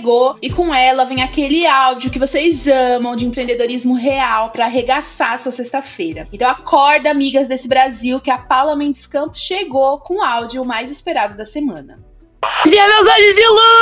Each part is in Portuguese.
Chegou e com ela vem aquele áudio que vocês amam de empreendedorismo real para arregaçar sua sexta-feira. Então acorda, amigas desse Brasil, que a Paula Mendes Campos chegou com o áudio mais esperado da semana dia, meus anjos de luz,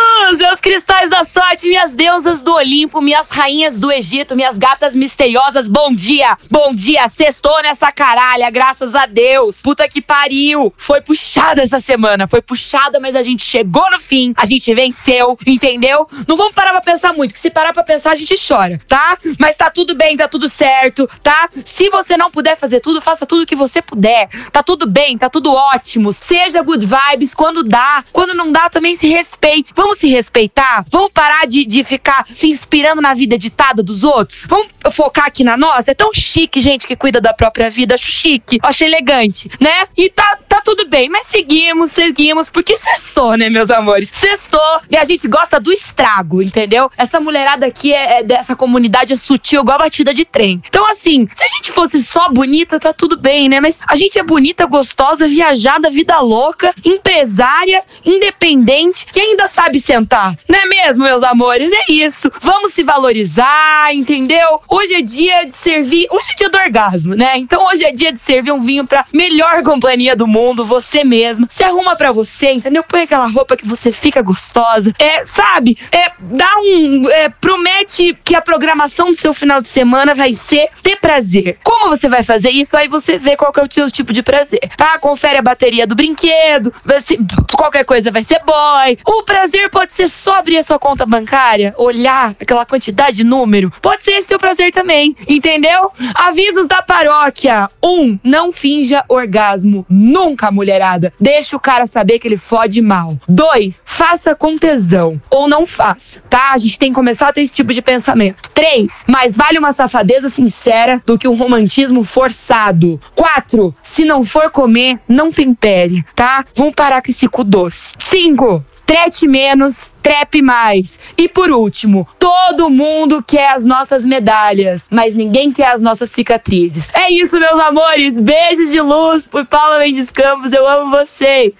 meus cristais da sorte, minhas deusas do Olimpo, minhas rainhas do Egito, minhas gatas misteriosas, bom dia, bom dia, sextou nessa caralha, graças a Deus, puta que pariu, foi puxada essa semana, foi puxada, mas a gente chegou no fim, a gente venceu, entendeu? Não vamos parar pra pensar muito, que se parar pra pensar a gente chora, tá? Mas tá tudo bem, tá tudo certo, tá? Se você não puder fazer tudo, faça tudo que você puder, tá tudo bem, tá tudo ótimo, seja good vibes quando dá, quando não dá também se respeite. Vamos se respeitar? Vamos parar de, de ficar se inspirando na vida ditada dos outros? Vamos focar aqui na nossa? É tão chique, gente, que cuida da própria vida. Acho chique, acho elegante, né? E tá, tá tudo bem, mas seguimos, seguimos, porque sextou, né, meus amores? Sextou e a gente gosta do estrago, entendeu? Essa mulherada aqui é, é dessa comunidade é sutil, igual a batida de trem. Então, assim, se a gente fosse só bonita, tá tudo bem, né? Mas a gente é bonita, gostosa, viajada, vida louca, empresária, independente e ainda sabe sentar. Não é mesmo, meus amores? É isso. Vamos se valorizar, entendeu? Hoje é dia de servir. Hoje é dia do orgasmo, né? Então hoje é dia de servir um vinho pra melhor companhia do mundo, você mesma. Se arruma pra você, entendeu? Põe aquela roupa que você fica gostosa. É, sabe? É, dá um. É, promete que a programação do seu final de semana vai ser ter prazer. Como você vai fazer isso? Aí você vê qual que é o seu tipo de prazer, tá? Confere a bateria do brinquedo, se, qualquer coisa vai ser boy. O prazer pode ser só abrir a sua conta bancária, olhar aquela quantidade de número. Pode ser esse o prazer também, entendeu? Avisos da paróquia. Um, não finja orgasmo. Nunca, mulherada. Deixa o cara saber que ele fode mal. Dois, faça com tesão. Ou não faça, tá? A gente tem que começar a ter esse tipo de pensamento. Três, mais vale uma safadeza sincera do que um romantismo forçado. Quatro, se não for comer, não tempere, tá? Vamos parar com esse cu doce. Cinco, 5. Trete menos, trepe mais. E por último, todo mundo quer as nossas medalhas, mas ninguém quer as nossas cicatrizes. É isso, meus amores. Beijos de luz por Paula Mendes Campos. Eu amo vocês.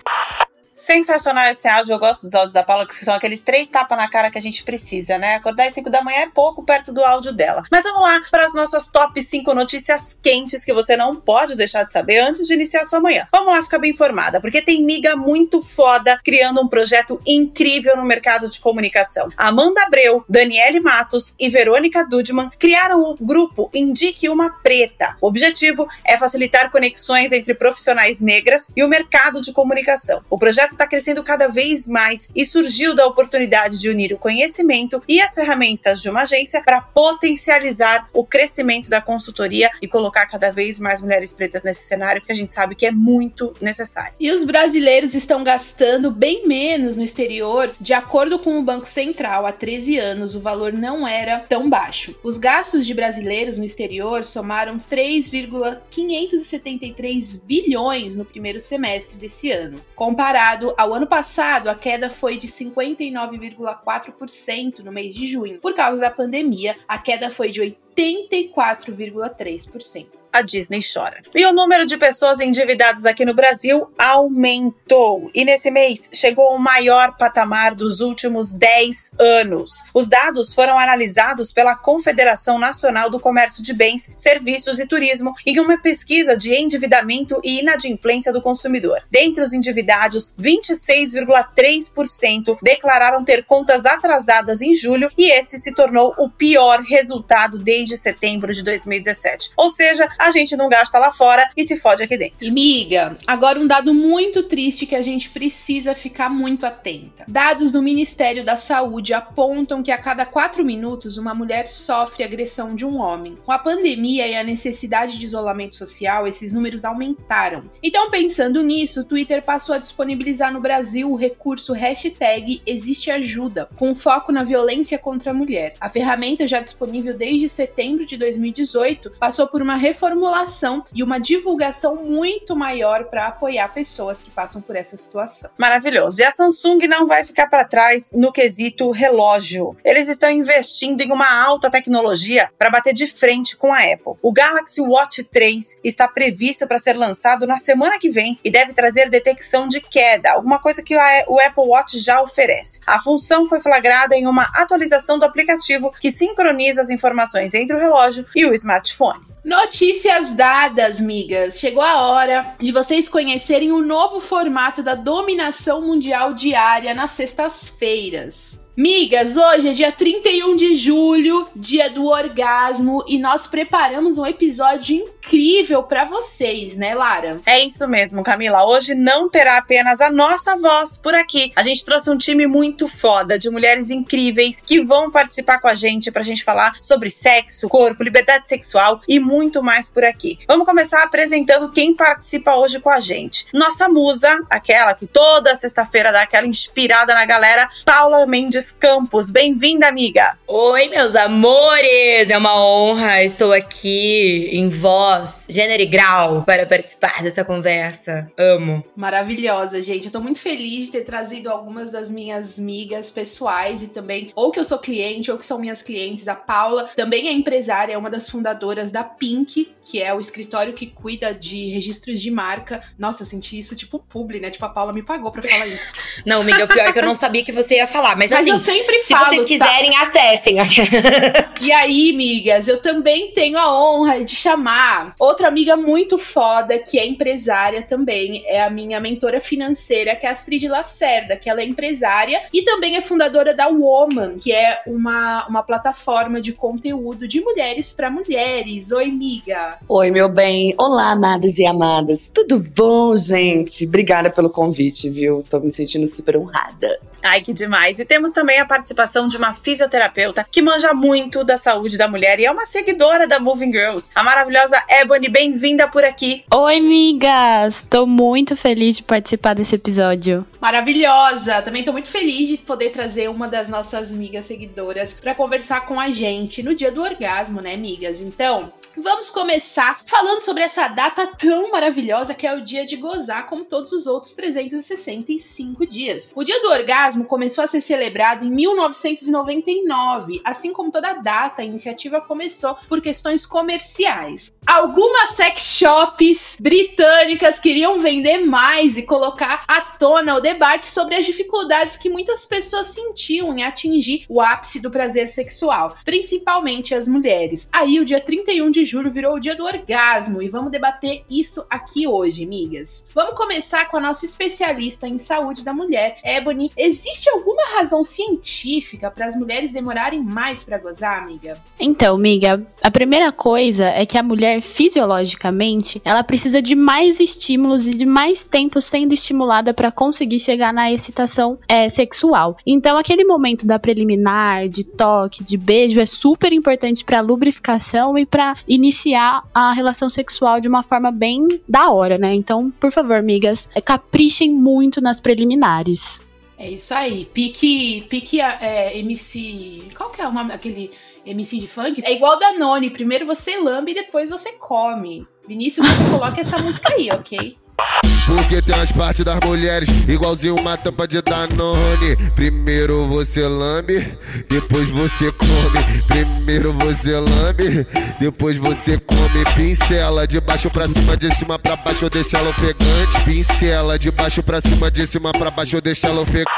Sensacional esse áudio, eu gosto dos áudios da Paula, que são aqueles três tapas na cara que a gente precisa, né? Acordar às 5 da manhã é pouco perto do áudio dela. Mas vamos lá para as nossas top 5 notícias quentes que você não pode deixar de saber antes de iniciar sua manhã. Vamos lá ficar bem informada, porque tem miga muito foda criando um projeto incrível no mercado de comunicação. Amanda Abreu, Daniele Matos e Verônica Dudman criaram o grupo Indique uma Preta. O objetivo é facilitar conexões entre profissionais negras e o mercado de comunicação. O projeto está crescendo cada vez mais e surgiu da oportunidade de unir o conhecimento e as ferramentas de uma agência para potencializar o crescimento da consultoria e colocar cada vez mais mulheres pretas nesse cenário que a gente sabe que é muito necessário. E os brasileiros estão gastando bem menos no exterior, de acordo com o Banco Central, há 13 anos o valor não era tão baixo. Os gastos de brasileiros no exterior somaram 3,573 bilhões no primeiro semestre desse ano, comparado ao ano passado, a queda foi de 59,4% no mês de junho. Por causa da pandemia, a queda foi de 84,3% a Disney chora. E o número de pessoas endividadas aqui no Brasil aumentou. E nesse mês chegou ao maior patamar dos últimos 10 anos. Os dados foram analisados pela Confederação Nacional do Comércio de Bens, Serviços e Turismo em uma pesquisa de endividamento e inadimplência do consumidor. Dentre os endividados, 26,3% declararam ter contas atrasadas em julho e esse se tornou o pior resultado desde setembro de 2017. Ou seja, a a gente não gasta lá fora e se fode aqui dentro. E miga, agora um dado muito triste que a gente precisa ficar muito atenta. Dados do Ministério da Saúde apontam que a cada quatro minutos uma mulher sofre agressão de um homem. Com a pandemia e a necessidade de isolamento social, esses números aumentaram. Então, pensando nisso, o Twitter passou a disponibilizar no Brasil o recurso hashtag Existe Ajuda, com foco na violência contra a mulher. A ferramenta, já disponível desde setembro de 2018, passou por uma reformulação e uma divulgação muito maior para apoiar pessoas que passam por essa situação. Maravilhoso. E a Samsung não vai ficar para trás no quesito relógio. Eles estão investindo em uma alta tecnologia para bater de frente com a Apple. O Galaxy Watch 3 está previsto para ser lançado na semana que vem e deve trazer detecção de queda, alguma coisa que o Apple Watch já oferece. A função foi flagrada em uma atualização do aplicativo que sincroniza as informações entre o relógio e o smartphone. Notícias dadas, migas. Chegou a hora de vocês conhecerem o novo formato da dominação mundial diária nas sextas-feiras. Migas, hoje é dia 31 de julho, dia do orgasmo, e nós preparamos um episódio incrível para vocês, né, Lara? É isso mesmo, Camila. Hoje não terá apenas a nossa voz por aqui. A gente trouxe um time muito foda de mulheres incríveis que vão participar com a gente pra gente falar sobre sexo, corpo, liberdade sexual e muito mais por aqui. Vamos começar apresentando quem participa hoje com a gente. Nossa musa, aquela que toda sexta-feira dá aquela inspirada na galera, Paula Mendes Campos. Bem-vinda, amiga! Oi, meus amores! É uma honra, estou aqui em voz, gênero e grau para participar dessa conversa. Amo. Maravilhosa, gente. Eu tô muito feliz de ter trazido algumas das minhas amigas pessoais e também, ou que eu sou cliente, ou que são minhas clientes. A Paula também é empresária, é uma das fundadoras da Pink, que é o escritório que cuida de registros de marca. Nossa, eu senti isso tipo publi, né? Tipo, a Paula me pagou pra falar isso. não, amiga, o pior é que eu não sabia que você ia falar, mas, mas assim, eu sempre falo. Se vocês tá? quiserem, tá? acessem. e aí, amigas, eu também tenho a honra de chamar outra amiga muito foda, que é empresária também. É a minha mentora financeira, que é a Astrid Lacerda, que ela é empresária e também é fundadora da Woman, que é uma, uma plataforma de conteúdo de mulheres para mulheres. Oi, amiga. Oi, meu bem. Olá, amadas e amadas. Tudo bom, gente? Obrigada pelo convite, viu? Tô me sentindo super honrada. Ai, que demais. E temos também a participação de uma fisioterapeuta que manja muito da saúde da mulher e é uma seguidora da Moving Girls. A maravilhosa Ebony, bem-vinda por aqui. Oi, amigas. Tô muito feliz de participar desse episódio. Maravilhosa. Também tô muito feliz de poder trazer uma das nossas amigas seguidoras para conversar com a gente no dia do orgasmo, né, amigas? Então, Vamos começar falando sobre essa data tão maravilhosa que é o dia de gozar, como todos os outros 365 dias. O dia do orgasmo começou a ser celebrado em 1999, assim como toda data, a iniciativa começou por questões comerciais. Algumas sex shops britânicas queriam vender mais e colocar à tona o debate sobre as dificuldades que muitas pessoas sentiam em atingir o ápice do prazer sexual, principalmente as mulheres. Aí, o dia 31 de julho virou o dia do orgasmo e vamos debater isso aqui hoje, migas. Vamos começar com a nossa especialista em saúde da mulher, Ebony. Existe alguma razão científica para as mulheres demorarem mais para gozar, amiga? Então, amiga, a primeira coisa é que a mulher fisiologicamente, ela precisa de mais estímulos e de mais tempo sendo estimulada para conseguir chegar na excitação é, sexual. Então, aquele momento da preliminar, de toque, de beijo é super importante para lubrificação e para iniciar a relação sexual de uma forma bem da hora, né? Então, por favor, amigas, é, caprichem muito nas preliminares. É isso aí. Pique, pique é, MC. Qual que é o nome daquele MC de funk? É igual da Noni. Primeiro você lambe e depois você come. Vinícius, você coloca essa música aí, ok? Porque tem as partes das mulheres igualzinho uma tampa de Danone. Primeiro você lambe, depois você come. Primeiro você lambe, depois você come. Pincela de baixo pra cima, de cima pra baixo, deixa ela ofegante. Pincela de baixo pra cima, de cima pra baixo, deixa ela ofegante.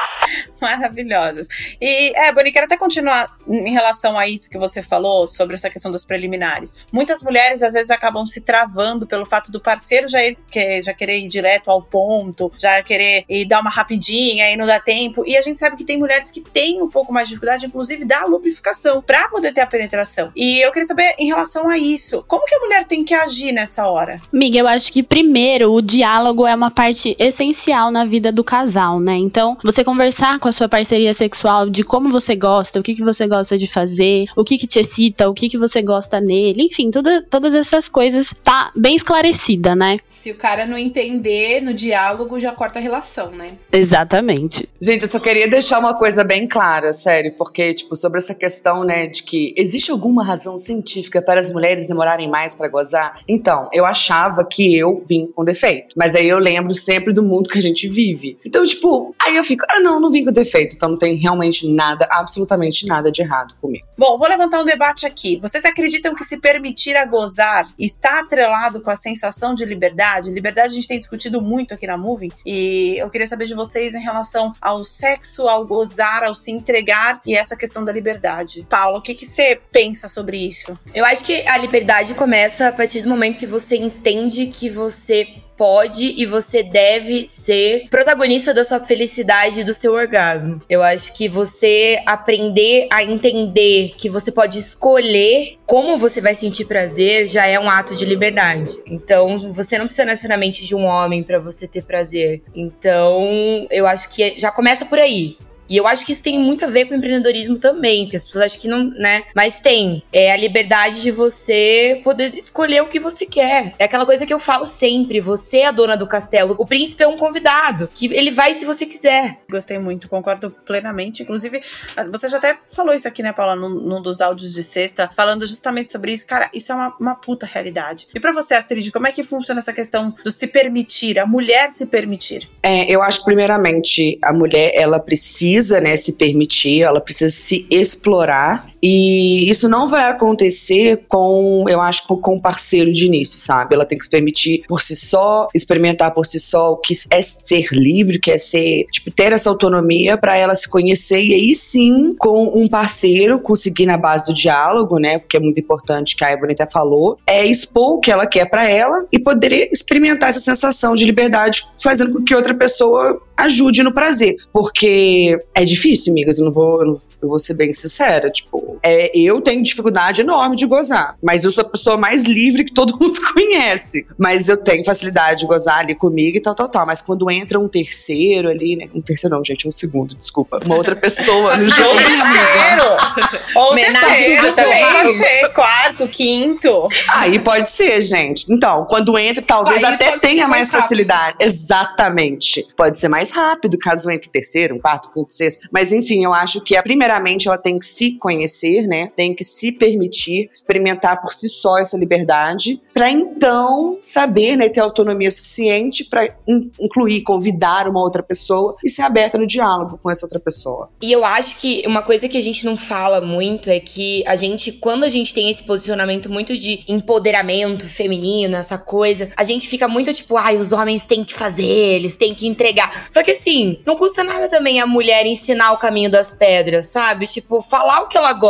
Maravilhosas. E, é, Boni, quero até continuar em relação a isso que você falou sobre essa questão das preliminares. Muitas mulheres, às vezes, acabam se travando pelo fato do parceiro já, ir, que, já querer ir direto ao ponto, já querer ir dar uma rapidinha e não dá tempo. E a gente sabe que tem mulheres que têm um pouco mais de dificuldade, inclusive, da lubrificação, para poder ter a penetração. E eu queria saber, em relação a isso, como que a mulher tem que agir nessa hora? Miguel, eu acho que primeiro o diálogo é uma parte essencial na vida do casal, né? Então, você conversar com a sua parceria sexual de como você gosta, o que, que você gosta de fazer, o que, que te excita, o que, que você gosta nele, enfim, tudo, todas essas coisas tá bem esclarecida, né? Se o cara não entender no diálogo, já corta a relação, né? Exatamente. Gente, eu só queria deixar uma coisa bem clara, sério, porque, tipo, sobre essa questão, né, de que existe alguma razão científica para as mulheres demorarem mais para gozar? Então, eu achava que eu vim com defeito, mas aí eu lembro sempre do mundo que a gente vive. Então, tipo, aí eu fico, ah, não, não vim com defeito, então não tem realmente nada, absolutamente nada de errado comigo. Bom, vou levantar um debate aqui. Vocês acreditam que se permitir a gozar está atrelado com a sensação de liberdade? Liberdade a gente tem discutido muito aqui na Moving e eu queria saber de vocês em relação ao sexo, ao gozar, ao se entregar e essa questão da liberdade. Paulo, o que, que você pensa sobre isso? Eu acho que a liberdade começa a partir do momento que você entende que você pode e você deve ser protagonista da sua felicidade e do seu orgasmo. Eu acho que você aprender a entender que você pode escolher como você vai sentir prazer já é um ato de liberdade. Então, você não precisa necessariamente de um homem para você ter prazer. Então, eu acho que já começa por aí. E eu acho que isso tem muito a ver com o empreendedorismo também, porque as pessoas acham que não, né? Mas tem. É a liberdade de você poder escolher o que você quer. É aquela coisa que eu falo sempre: você é a dona do castelo. O príncipe é um convidado, que ele vai se você quiser. Gostei muito, concordo plenamente. Inclusive, você já até falou isso aqui, né, Paula, num, num dos áudios de sexta, falando justamente sobre isso. Cara, isso é uma, uma puta realidade. E para você, Astrid, como é que funciona essa questão do se permitir, a mulher se permitir? É, eu acho que, primeiramente, a mulher, ela precisa precisa né, se permitir, ela precisa se explorar. E isso não vai acontecer com, eu acho, com o parceiro de início, sabe? Ela tem que se permitir por si só, experimentar por si só o que é ser livre, que é ser, tipo, ter essa autonomia para ela se conhecer e aí sim, com um parceiro, conseguir na base do diálogo, né? Porque é muito importante, que a Ebony até falou, é expor o que ela quer para ela e poder experimentar essa sensação de liberdade, fazendo com que outra pessoa ajude no prazer. Porque é difícil, amigas, eu não vou, eu, não, eu vou ser bem sincera. Tipo, é, eu tenho dificuldade enorme de gozar. Mas eu sou a pessoa mais livre que todo mundo conhece. Mas eu tenho facilidade de gozar ali comigo e tal, tal, tal. Mas quando entra um terceiro ali, né? Um terceiro não, gente, um segundo, desculpa. Uma outra pessoa no jogo. terceiro! Ou terceiro ser. Quarto, quinto. Aí pode ser, gente. Então, quando entra, talvez Aí até tenha mais, mais facilidade. Exatamente. Pode ser mais rápido, caso entre o terceiro, um quarto, um quinto, sexto. Mas enfim, eu acho que primeiramente ela tem que se conhecer, né? Tem que se permitir experimentar por si só essa liberdade, para então saber, né, ter autonomia suficiente para in incluir, convidar uma outra pessoa e ser aberta no diálogo com essa outra pessoa. E eu acho que uma coisa que a gente não fala muito é que a gente, quando a gente tem esse posicionamento muito de empoderamento feminino, essa coisa, a gente fica muito tipo, ai, os homens têm que fazer, eles têm que entregar. Só que assim, não custa nada também a mulher ensinar o caminho das pedras, sabe? Tipo, falar o que ela gosta.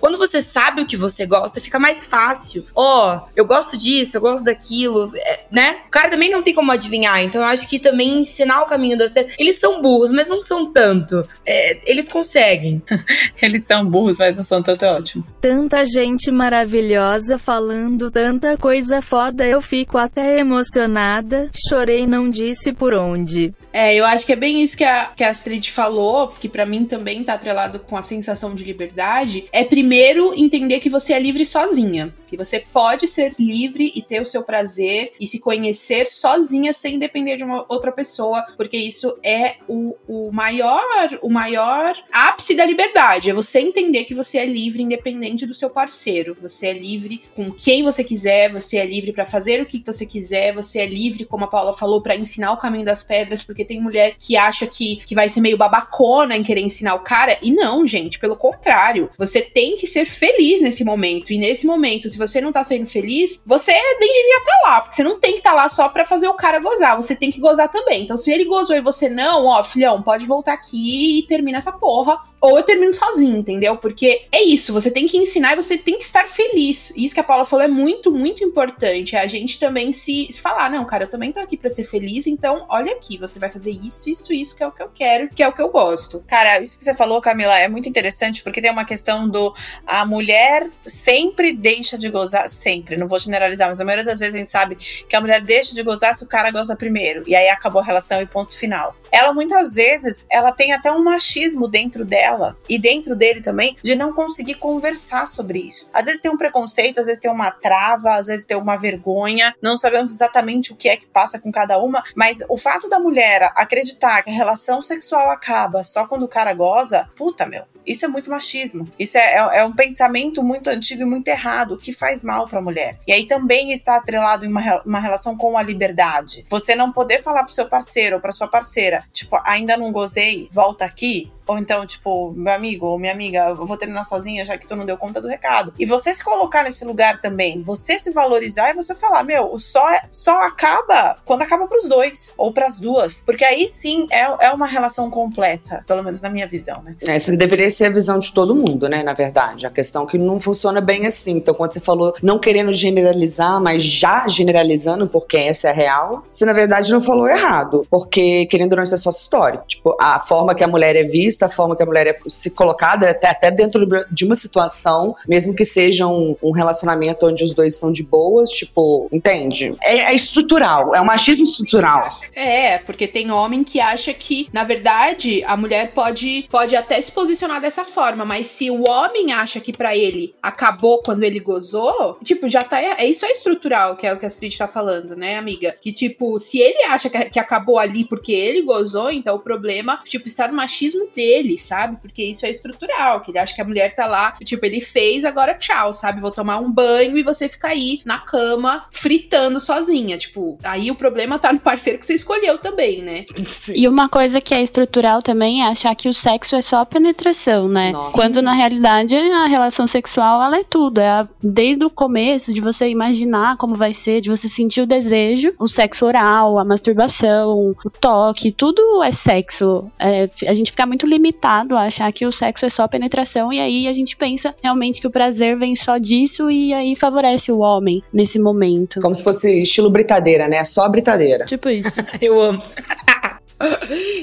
Quando você sabe o que você gosta, fica mais fácil. Ó, oh, eu gosto disso, eu gosto daquilo, é, né? O cara também não tem como adivinhar. Então eu acho que também ensinar o caminho das pedras. Eles são burros, mas não são tanto. É, eles conseguem. eles são burros, mas não são tanto, é ótimo. Tanta gente maravilhosa falando tanta coisa foda, eu fico até emocionada. Chorei, não disse por onde. É, eu acho que é bem isso que a, que a Astrid falou, que para mim também tá atrelado com a sensação de liberdade. É primeiro entender que você é livre sozinha. Que você pode ser livre e ter o seu prazer e se conhecer sozinha sem depender de uma outra pessoa, porque isso é o, o maior o maior ápice da liberdade. É você entender que você é livre independente do seu parceiro. Você é livre com quem você quiser, você é livre para fazer o que você quiser, você é livre, como a Paula falou, para ensinar o caminho das pedras, porque tem mulher que acha que, que vai ser meio babacona em querer ensinar o cara. E não, gente, pelo contrário. Você tem que ser feliz nesse momento. E nesse momento, se você não tá sendo feliz, você nem devia estar tá lá, porque você não tem que estar tá lá só pra fazer o cara gozar, você tem que gozar também. Então, se ele gozou e você não, ó, filhão, pode voltar aqui e termina essa porra. Ou eu termino sozinho, entendeu? Porque é isso, você tem que ensinar e você tem que estar feliz. Isso que a Paula falou é muito, muito importante. É a gente também se falar, não, cara, eu também tô aqui pra ser feliz, então olha aqui, você vai fazer isso, isso, isso, que é o que eu quero, que é o que eu gosto. Cara, isso que você falou, Camila, é muito interessante, porque tem uma questão do a mulher sempre deixa de gozar, sempre, não vou generalizar, mas a maioria das vezes a gente sabe que a mulher deixa de gozar se o cara goza primeiro. E aí acabou a relação e ponto final. Ela muitas vezes, ela tem até um machismo dentro dela e dentro dele também de não conseguir conversar sobre isso. Às vezes tem um preconceito, às vezes tem uma trava, às vezes tem uma vergonha, não sabemos exatamente o que é que passa com cada uma, mas o fato da mulher acreditar que a relação sexual acaba só quando o cara goza, puta meu, isso é muito machismo. Isso é, é, é, um pensamento muito antigo e muito errado, que faz mal para a mulher. E aí também está atrelado em uma, uma relação com a liberdade. Você não poder falar pro seu parceiro ou pra sua parceira, tipo, ainda não gozei, volta aqui. Ou então, tipo, meu amigo ou minha amiga, eu vou terminar sozinha já que tu não deu conta do recado. E você se colocar nesse lugar também, você se valorizar e você falar, meu, só, é, só acaba quando acaba pros dois, ou pras duas. Porque aí sim é, é uma relação completa, pelo menos na minha visão, né? Essa deveria ser a visão de todo mundo, né? Na verdade. A questão é que não funciona bem assim. Então, quando você falou não querendo generalizar, mas já generalizando, porque essa é a real, você na verdade não falou errado. Porque, querendo ou não, isso é só história. Tipo, a forma que a mulher é vista, a forma que a mulher se colocada, até, até dentro de uma situação, mesmo que seja um, um, relacionamento onde os dois estão de boas, tipo, entende? É, é, estrutural, é um machismo estrutural. É, porque tem homem que acha que, na verdade, a mulher pode, pode até se posicionar dessa forma, mas se o homem acha que para ele acabou quando ele gozou, tipo, já tá. É, isso é estrutural, que é o que a Astrid tá falando, né, amiga? Que, tipo, se ele acha que, que acabou ali porque ele gozou, então o problema, tipo, está no machismo dele dele, sabe? Porque isso é estrutural, que ele acha que a mulher tá lá, tipo, ele fez, agora tchau, sabe? Vou tomar um banho e você fica aí na cama fritando sozinha. Tipo, aí o problema tá no parceiro que você escolheu também, né? Sim. E uma coisa que é estrutural também é achar que o sexo é só penetração, né? Nossa. Quando na realidade a relação sexual ela é tudo, é a, desde o começo de você imaginar como vai ser, de você sentir o desejo, o sexo oral, a masturbação, o toque, tudo é sexo. É, a gente fica muito limitado a achar que o sexo é só penetração e aí a gente pensa realmente que o prazer vem só disso e aí favorece o homem nesse momento. Como se fosse estilo britadeira, né? Só britadeira. Tipo isso. Eu amo.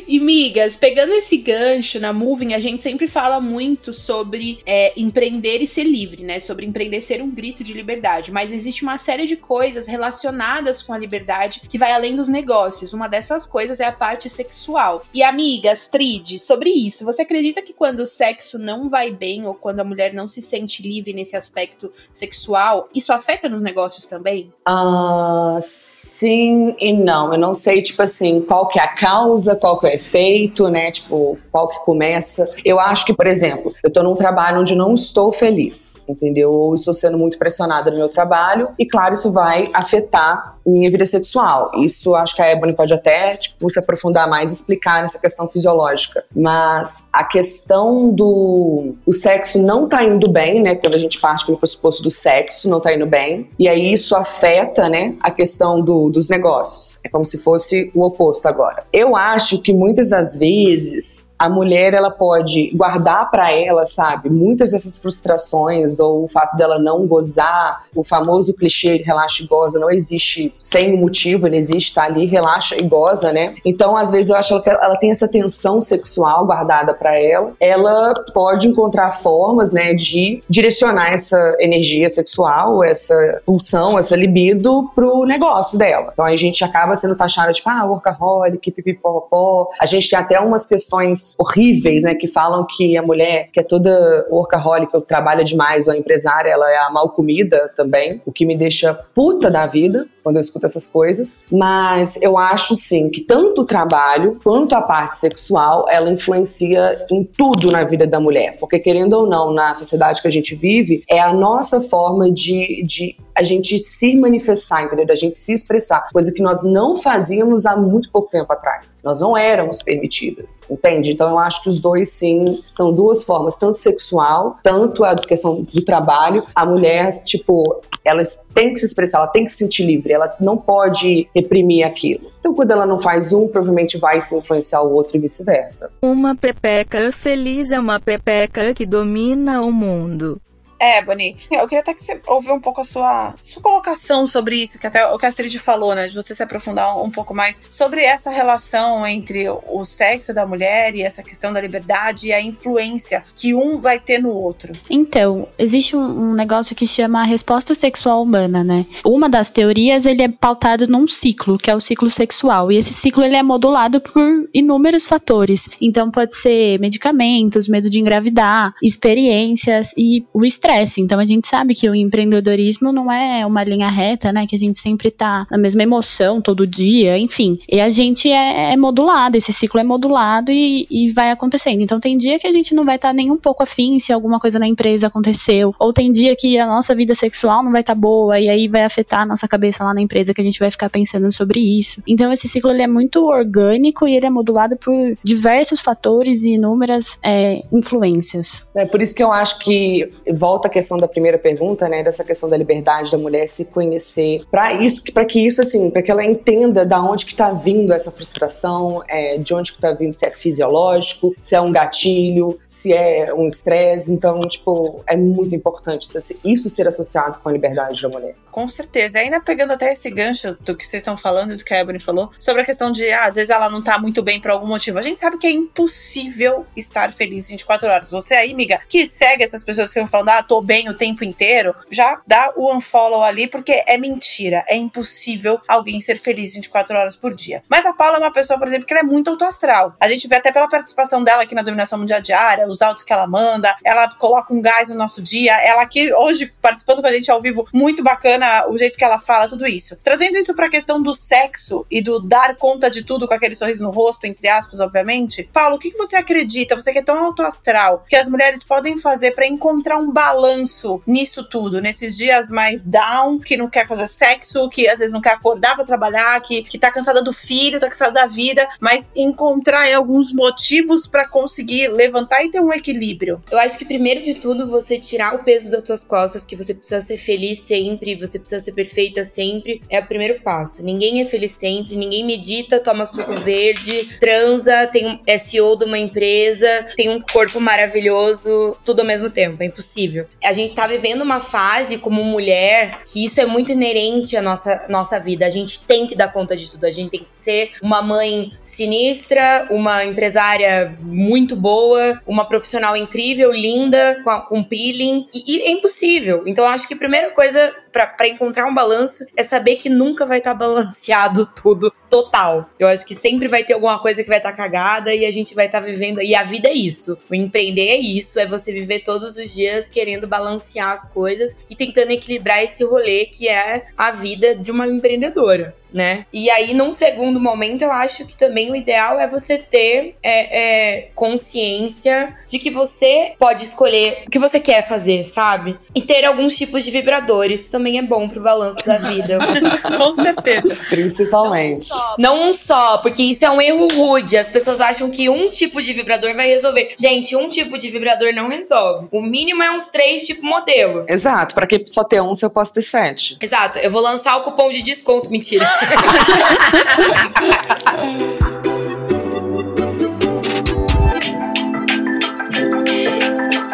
E migas, pegando esse gancho na Moving, a gente sempre fala muito sobre é, empreender e ser livre, né? Sobre empreender ser um grito de liberdade. Mas existe uma série de coisas relacionadas com a liberdade que vai além dos negócios. Uma dessas coisas é a parte sexual. E amigas, Trid, sobre isso, você acredita que quando o sexo não vai bem ou quando a mulher não se sente livre nesse aspecto sexual, isso afeta nos negócios também? Uh, sim e não. Eu não sei, tipo assim, qual que é a causa causa, qual que é o efeito, né? Tipo, qual que começa. Eu acho que, por exemplo, eu tô num trabalho onde não estou feliz, entendeu? Ou estou sendo muito pressionada no meu trabalho, e claro, isso vai afetar minha vida sexual. Isso acho que a Ebony pode até tipo, se aprofundar mais e explicar nessa questão fisiológica. Mas a questão do o sexo não tá indo bem, né? Quando a gente parte pelo pressuposto do sexo, não tá indo bem. E aí isso afeta, né, a questão do, dos negócios. É como se fosse o oposto agora. Eu acho que muitas das vezes a mulher ela pode guardar para ela, sabe, muitas dessas frustrações ou o fato dela não gozar, o famoso clichê relaxa e goza não existe sem motivo, ele existe, tá ali, relaxa e goza, né? Então, às vezes eu acho que ela tem essa tensão sexual guardada para ela, ela pode encontrar formas, né, de direcionar essa energia sexual, essa pulsão, essa libido pro negócio dela. Então a gente acaba sendo taxada tipo, ah, workaholic, pipipopó. A gente tem até umas questões horríveis, né, que falam que a mulher que é toda workaholic, ou trabalha demais, ou a empresária, ela é a mal comida também, o que me deixa puta da vida quando eu escuto essas coisas. Mas eu acho sim que tanto o trabalho quanto a parte sexual, ela influencia em tudo na vida da mulher, porque querendo ou não, na sociedade que a gente vive, é a nossa forma de, de a gente se manifestar, entendeu? A gente se expressar, coisa que nós não fazíamos há muito pouco tempo atrás. Nós não éramos permitidas, entende? Então eu acho que os dois, sim, são duas formas, tanto sexual, tanto a questão do trabalho. A mulher, tipo, ela tem que se expressar, ela tem que se sentir livre, ela não pode reprimir aquilo. Então, quando ela não faz um, provavelmente vai se influenciar o outro e vice-versa. Uma pepeca feliz é uma pepeca que domina o mundo. É, Bonnie, eu queria até que você ouvir um pouco a sua, sua colocação sobre isso, que até o que a Astrid falou, né? De você se aprofundar um pouco mais sobre essa relação entre o sexo da mulher e essa questão da liberdade e a influência que um vai ter no outro. Então, existe um, um negócio que chama a resposta sexual humana, né? Uma das teorias, ele é pautado num ciclo, que é o ciclo sexual. E esse ciclo, ele é modulado por inúmeros fatores. Então, pode ser medicamentos, medo de engravidar, experiências e o estresse estresse. Então a gente sabe que o empreendedorismo não é uma linha reta, né? Que a gente sempre tá na mesma emoção todo dia, enfim. E a gente é, é modulado, esse ciclo é modulado e, e, vai acontecendo. Então tem dia que a gente não vai estar tá nem um pouco afim se alguma coisa na empresa aconteceu, ou tem dia que a nossa vida sexual não vai estar tá boa e aí vai afetar a nossa cabeça lá na empresa que a gente vai ficar pensando sobre isso. Então esse ciclo ele é muito orgânico e ele é modulado por diversos fatores e inúmeras é, influências. É por isso que eu acho que volta volta à questão da primeira pergunta, né, dessa questão da liberdade da mulher se conhecer, para isso, para que isso assim, para que ela entenda da onde que está vindo essa frustração, é, de onde que está vindo, se é fisiológico, se é um gatilho, se é um estresse, então tipo é muito importante isso ser associado com a liberdade da mulher. Com certeza. E ainda pegando até esse gancho do que vocês estão falando, do que a Ebony falou, sobre a questão de, ah, às vezes ela não tá muito bem por algum motivo. A gente sabe que é impossível estar feliz 24 horas. Você aí, amiga, que segue essas pessoas que ficam falando, ah, tô bem o tempo inteiro, já dá o unfollow ali, porque é mentira. É impossível alguém ser feliz 24 horas por dia. Mas a Paula é uma pessoa, por exemplo, que é muito autoastral. A gente vê até pela participação dela aqui na Dominação Mundial Diária, os áudios que ela manda, ela coloca um gás no nosso dia. Ela aqui hoje participando com a gente ao vivo, muito bacana o jeito que ela fala, tudo isso. Trazendo isso pra questão do sexo e do dar conta de tudo com aquele sorriso no rosto, entre aspas, obviamente. Paulo, o que você acredita, você que é tão autoastral, que as mulheres podem fazer para encontrar um balanço nisso tudo, nesses dias mais down, que não quer fazer sexo, que às vezes não quer acordar para trabalhar, que, que tá cansada do filho, tá cansada da vida, mas encontrar alguns motivos para conseguir levantar e ter um equilíbrio. Eu acho que primeiro de tudo você tirar o peso das suas costas, que você precisa ser feliz sempre, você precisa ser perfeita sempre, é o primeiro passo. Ninguém é feliz sempre, ninguém medita, toma suco verde, transa, tem um SEO de uma empresa, tem um corpo maravilhoso, tudo ao mesmo tempo, é impossível a gente tá vivendo uma fase como mulher que isso é muito inerente à nossa, nossa vida. A gente tem que dar conta de tudo. A gente tem que ser uma mãe sinistra, uma empresária muito boa, uma profissional incrível, linda, com, com peeling. E, e é impossível. Então, acho que a primeira coisa para encontrar um balanço é saber que nunca vai estar tá balanceado tudo total. Eu acho que sempre vai ter alguma coisa que vai estar tá cagada e a gente vai estar tá vivendo. E a vida é isso. O empreender é isso, é você viver todos os dias querendo balancear as coisas e tentando equilibrar esse rolê que é a vida de uma empreendedora né? E aí, num segundo momento, eu acho que também o ideal é você ter é, é, consciência de que você pode escolher o que você quer fazer, sabe? E ter alguns tipos de vibradores também é bom pro balanço da vida. Com certeza. Principalmente. Não um só, porque isso é um erro rude. As pessoas acham que um tipo de vibrador vai resolver. Gente, um tipo de vibrador não resolve. O mínimo é uns três tipo modelos. Exato. Para que só ter um se eu posso ter sete? Exato. Eu vou lançar o cupom de desconto. Mentira.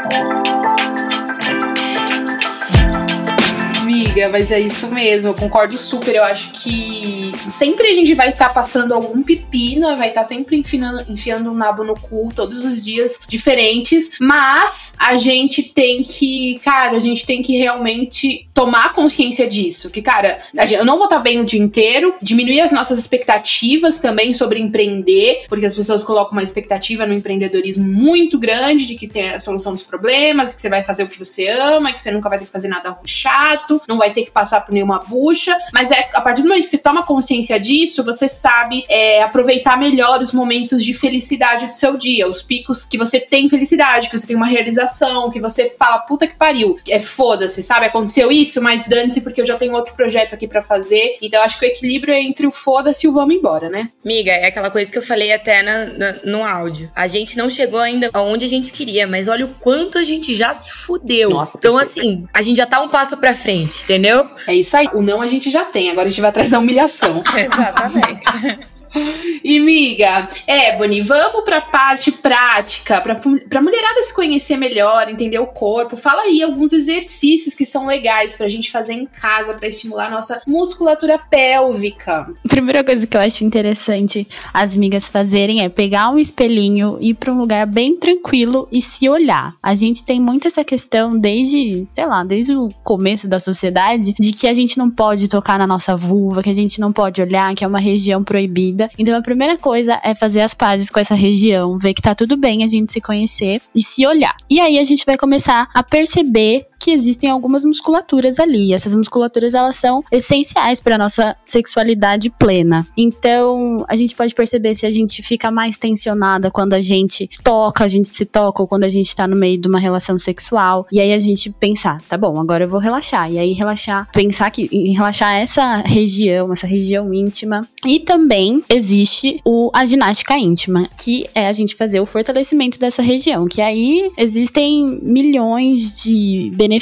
thank you. Amiga, mas é isso mesmo, eu concordo super. Eu acho que sempre a gente vai estar tá passando algum pepino, vai estar tá sempre enfiando, enfiando um nabo no cu todos os dias diferentes, mas a gente tem que, cara, a gente tem que realmente tomar consciência disso. Que, cara, eu não vou estar tá bem o dia inteiro, diminuir as nossas expectativas também sobre empreender, porque as pessoas colocam uma expectativa no empreendedorismo muito grande de que tem a solução dos problemas, que você vai fazer o que você ama, que você nunca vai ter que fazer nada chato, não vai ter que passar por nenhuma bucha, mas é a partir do momento que você toma consciência disso, você sabe é, aproveitar melhor os momentos de felicidade do seu dia, os picos que você tem felicidade, que você tem uma realização, que você fala, puta que pariu, é foda-se, sabe? Aconteceu isso, mas dane-se porque eu já tenho outro projeto aqui para fazer. Então acho que o equilíbrio é entre o foda-se e o vamos embora, né? Miga, é aquela coisa que eu falei até na, na, no áudio. A gente não chegou ainda aonde a gente queria, mas olha o quanto a gente já se fudeu. Nossa, então, assim, a gente já tá um passo pra frente, entendeu? É isso aí. O não a gente já tem, agora a gente vai atrás da humilhação. Exatamente. E, miga, é, Boni, vamos pra parte prática, pra, pra mulherada se conhecer melhor, entender o corpo. Fala aí alguns exercícios que são legais pra gente fazer em casa pra estimular a nossa musculatura pélvica. A primeira coisa que eu acho interessante as migas fazerem é pegar um espelhinho, ir pra um lugar bem tranquilo e se olhar. A gente tem muito essa questão desde, sei lá, desde o começo da sociedade, de que a gente não pode tocar na nossa vulva, que a gente não pode olhar, que é uma região proibida. Então a primeira coisa é fazer as pazes com essa região, ver que tá tudo bem a gente se conhecer e se olhar. E aí a gente vai começar a perceber que existem algumas musculaturas ali. Essas musculaturas elas são essenciais para nossa sexualidade plena. Então, a gente pode perceber se a gente fica mais tensionada quando a gente toca, a gente se toca ou quando a gente tá no meio de uma relação sexual. E aí a gente pensar, tá bom, agora eu vou relaxar. E aí relaxar, pensar que em relaxar essa região, essa região íntima. E também existe o a ginástica íntima, que é a gente fazer o fortalecimento dessa região, que aí existem milhões de benefícios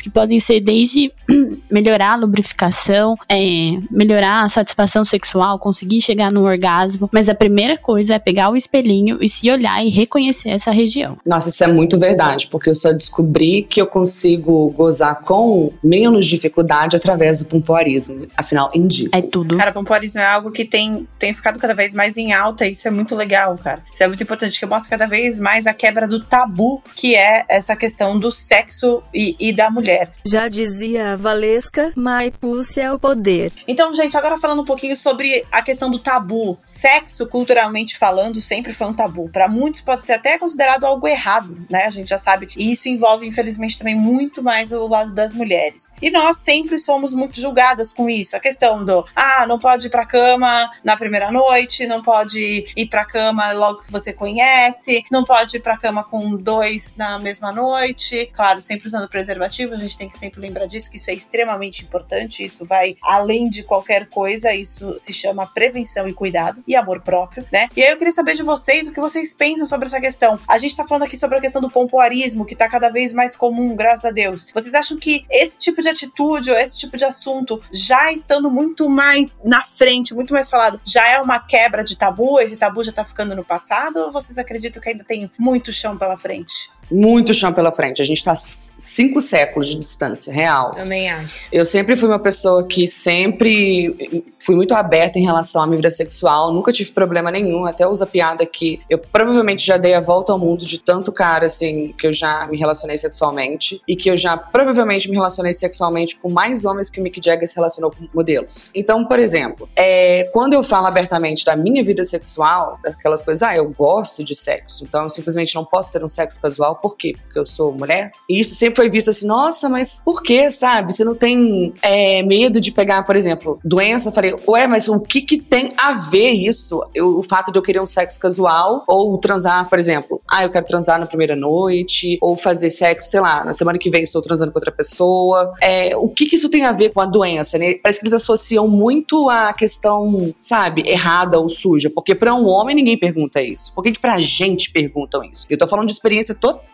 que podem ser desde melhorar a lubrificação, é, melhorar a satisfação sexual, conseguir chegar no orgasmo. Mas a primeira coisa é pegar o espelhinho e se olhar e reconhecer essa região. Nossa, isso é muito verdade, porque eu só descobri que eu consigo gozar com menos dificuldade através do pompoarismo. Afinal, indico. É tudo. Cara, pompoarismo é algo que tem, tem ficado cada vez mais em alta e isso é muito legal, cara. Isso é muito importante, que mostra cada vez mais a quebra do tabu que é essa questão do sexo e, e da mulher. Já dizia a Valesca, Maipúcia é o poder. Então, gente, agora falando um pouquinho sobre a questão do tabu. Sexo, culturalmente falando, sempre foi um tabu. Para muitos pode ser até considerado algo errado, né? A gente já sabe. E isso envolve, infelizmente, também muito mais o lado das mulheres. E nós sempre somos muito julgadas com isso. A questão do, ah, não pode ir pra cama na primeira noite, não pode ir pra cama logo que você conhece, não pode ir pra cama com dois na mesma noite. Claro, sempre usando preservativo, a gente tem que sempre lembrar disso, que isso é extremamente importante, isso vai além de qualquer coisa, isso se chama prevenção e cuidado e amor próprio, né? E aí eu queria saber de vocês o que vocês pensam sobre essa questão. A gente tá falando aqui sobre a questão do pompoarismo, que tá cada vez mais comum, graças a Deus. Vocês acham que esse tipo de atitude ou esse tipo de assunto, já estando muito mais na frente, muito mais falado, já é uma quebra de tabu? Esse tabu já tá ficando no passado? Ou vocês acreditam que ainda tem muito chão pela frente? Muito chão pela frente. A gente tá cinco séculos de distância, real. Também acho. Eu sempre fui uma pessoa que sempre fui muito aberta em relação à minha vida sexual, nunca tive problema nenhum, até usa piada que eu provavelmente já dei a volta ao mundo de tanto cara, assim, que eu já me relacionei sexualmente, e que eu já provavelmente me relacionei sexualmente com mais homens que o Mick Jagger se relacionou com modelos. Então, por exemplo, é, quando eu falo abertamente da minha vida sexual, daquelas coisas, ah, eu gosto de sexo, então eu simplesmente não posso ter um sexo casual, por quê? Porque eu sou mulher? E isso sempre foi visto assim, nossa, mas por que, sabe? Você não tem é, medo de pegar, por exemplo, doença? Eu falei, ué, mas o que que tem a ver isso? Eu, o fato de eu querer um sexo casual ou transar, por exemplo, ah, eu quero transar na primeira noite, ou fazer sexo, sei lá, na semana que vem estou transando com outra pessoa. É, o que que isso tem a ver com a doença, né? Parece que eles associam muito a questão, sabe, errada ou suja, porque para um homem ninguém pergunta isso. Por que que pra gente perguntam isso? Eu tô falando de experiência total,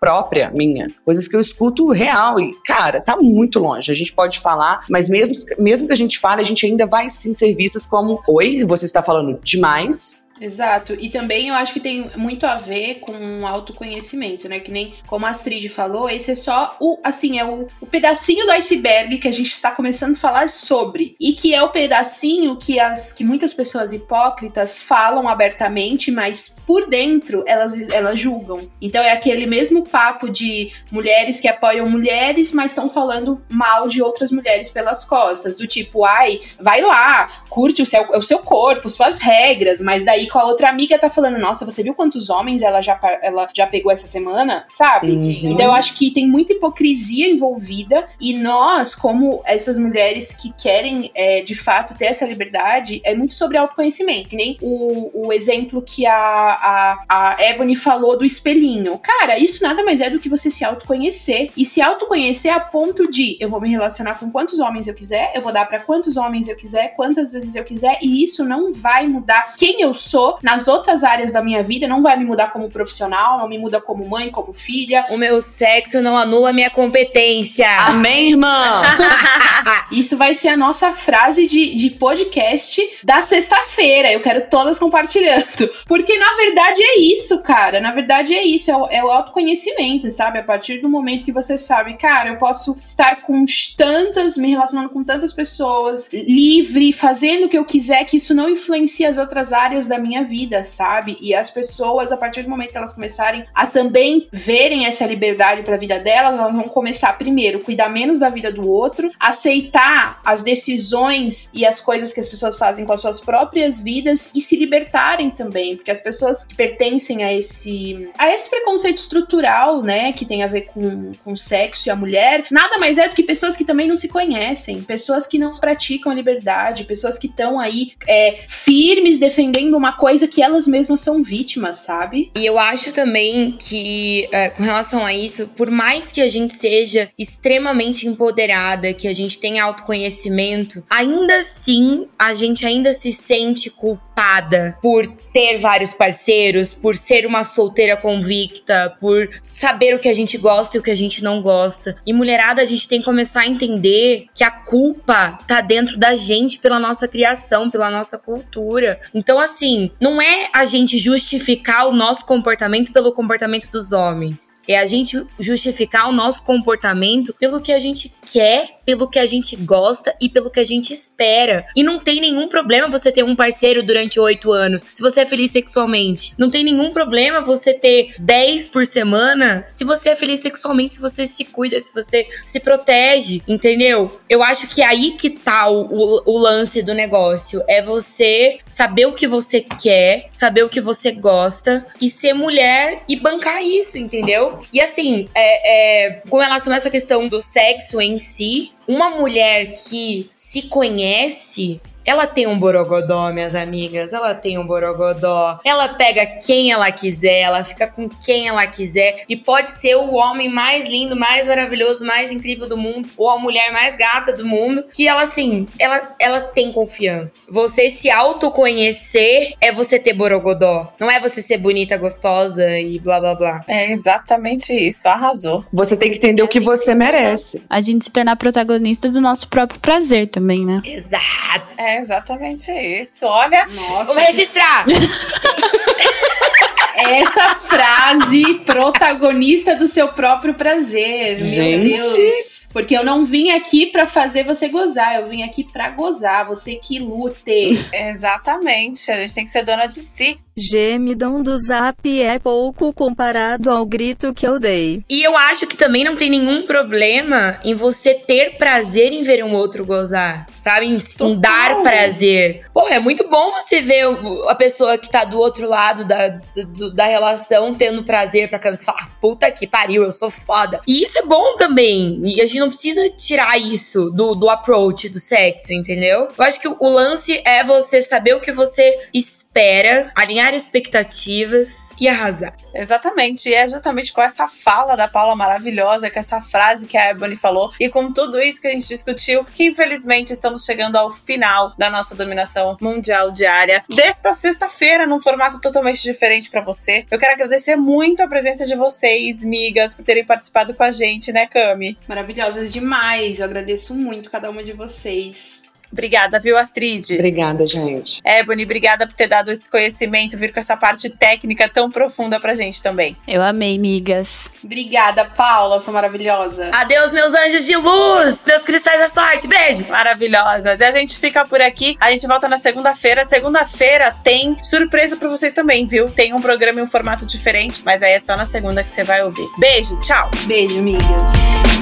própria, minha. Coisas que eu escuto real e, cara, tá muito longe. A gente pode falar, mas mesmo, mesmo que a gente fale, a gente ainda vai sim ser vistas como, oi, você está falando demais, Exato. E também eu acho que tem muito a ver com autoconhecimento, né? Que nem como a Astrid falou, esse é só o, assim, é o, o pedacinho do iceberg que a gente está começando a falar sobre. E que é o pedacinho que as que muitas pessoas hipócritas falam abertamente, mas por dentro elas, elas julgam. Então é aquele mesmo papo de mulheres que apoiam mulheres, mas estão falando mal de outras mulheres pelas costas. Do tipo, ai, vai lá, curte o seu, o seu corpo, suas regras, mas daí com a outra amiga tá falando, nossa, você viu quantos homens ela já, ela já pegou essa semana? Sabe? Uhum. Então eu acho que tem muita hipocrisia envolvida e nós, como essas mulheres que querem é, de fato ter essa liberdade, é muito sobre autoconhecimento. Que nem o, o exemplo que a, a, a Ebony falou do espelhinho. Cara, isso nada mais é do que você se autoconhecer. E se autoconhecer a ponto de eu vou me relacionar com quantos homens eu quiser, eu vou dar para quantos homens eu quiser, quantas vezes eu quiser, e isso não vai mudar quem eu sou nas outras áreas da minha vida, não vai me mudar como profissional, não me muda como mãe, como filha. O meu sexo não anula minha competência. Amém, irmã? Isso vai ser a nossa frase de, de podcast da sexta-feira. Eu quero todas compartilhando. Porque na verdade é isso, cara. Na verdade é isso. É o, é o autoconhecimento, sabe? A partir do momento que você sabe, cara, eu posso estar com tantas, me relacionando com tantas pessoas, livre, fazendo o que eu quiser, que isso não influencia as outras áreas da minha vida, sabe? E as pessoas, a partir do momento que elas começarem a também verem essa liberdade para a vida delas, elas vão começar primeiro cuidar menos da vida do outro, aceitar as decisões e as coisas que as pessoas fazem com as suas próprias vidas e se libertarem também, porque as pessoas que pertencem a esse a esse preconceito estrutural, né, que tem a ver com, com sexo e a mulher, nada mais é do que pessoas que também não se conhecem, pessoas que não praticam a liberdade, pessoas que estão aí é, firmes defendendo uma coisa que elas mesmas são vítimas, sabe? E eu acho também que, é, com relação a isso, por mais que a gente seja extremamente empoderada, que a gente tenha autoconhecimento, ainda assim a gente ainda se sente culpada por ter vários parceiros, por ser uma solteira convicta, por saber o que a gente gosta e o que a gente não gosta. E mulherada, a gente tem que começar a entender que a culpa tá dentro da gente pela nossa criação, pela nossa cultura. Então, assim, não é a gente justificar o nosso comportamento pelo comportamento dos homens. É a gente justificar o nosso comportamento pelo que a gente quer, pelo que a gente gosta e pelo que a gente espera. E não tem nenhum problema você ter um parceiro durante oito anos. Se você é feliz sexualmente. Não tem nenhum problema você ter 10 por semana se você é feliz sexualmente, se você se cuida, se você se protege, entendeu? Eu acho que aí que tá o, o, o lance do negócio. É você saber o que você quer, saber o que você gosta e ser mulher e bancar isso, entendeu? E assim, é, é, com relação a essa questão do sexo em si, uma mulher que se conhece, ela tem um borogodó, minhas amigas. Ela tem um borogodó. Ela pega quem ela quiser, ela fica com quem ela quiser. E pode ser o homem mais lindo, mais maravilhoso, mais incrível do mundo. Ou a mulher mais gata do mundo. Que ela, assim, ela, ela tem confiança. Você se autoconhecer é você ter borogodó. Não é você ser bonita, gostosa e blá blá blá. É exatamente isso. Arrasou. Você tem que entender o que você merece. A gente se tornar protagonista do nosso próprio prazer também, né? Exato. É exatamente isso. Olha, Nossa. Vamos registrar. Essa frase, protagonista do seu próprio prazer. Gente. Meu Deus. Porque eu não vim aqui pra fazer você gozar, eu vim aqui pra gozar, você que lute. exatamente. A gente tem que ser dona de si. Gemidão do zap é pouco comparado ao grito que eu dei. E eu acho que também não tem nenhum problema em você ter prazer em ver um outro gozar, sabe? Em, em dar prazer. Porra, é muito bom você ver a pessoa que tá do outro lado da, do- da relação tendo prazer pra você falar, "Ah, puta que pariu, eu sou foda. E isso é bom também. E a gente não precisa tirar isso do, do approach do sexo, entendeu? Eu acho que o, lance é você saber o que você espera, alinhar expectativas e arrasar. Exatamente. E é justamente com essa fala da Paula maravilhosa, com essa frase que a Ebony falou, e com tudo isso que a gente discutiu, que infelizmente estamos chegando ao final da nossa dominação mundial diária desta sexta-feira, num formato totalmente diferente pra você. Eu quero agradecer muito a presença de vocês, migas, por terem participado com a gente, né, Cami? Maravilhosas demais. Eu agradeço muito cada uma de vocês. Obrigada, viu, Astrid? Obrigada, gente. Ebony, obrigada por ter dado esse conhecimento, vir com essa parte técnica tão profunda pra gente também. Eu amei, migas. Obrigada, Paula, sou maravilhosa. Adeus, meus anjos de luz, meus cristais da sorte. Beijos. maravilhosas. E a gente fica por aqui. A gente volta na segunda-feira. Segunda-feira tem surpresa pra vocês também, viu? Tem um programa em um formato diferente, mas aí é só na segunda que você vai ouvir. Beijo, tchau. Beijo, amigas.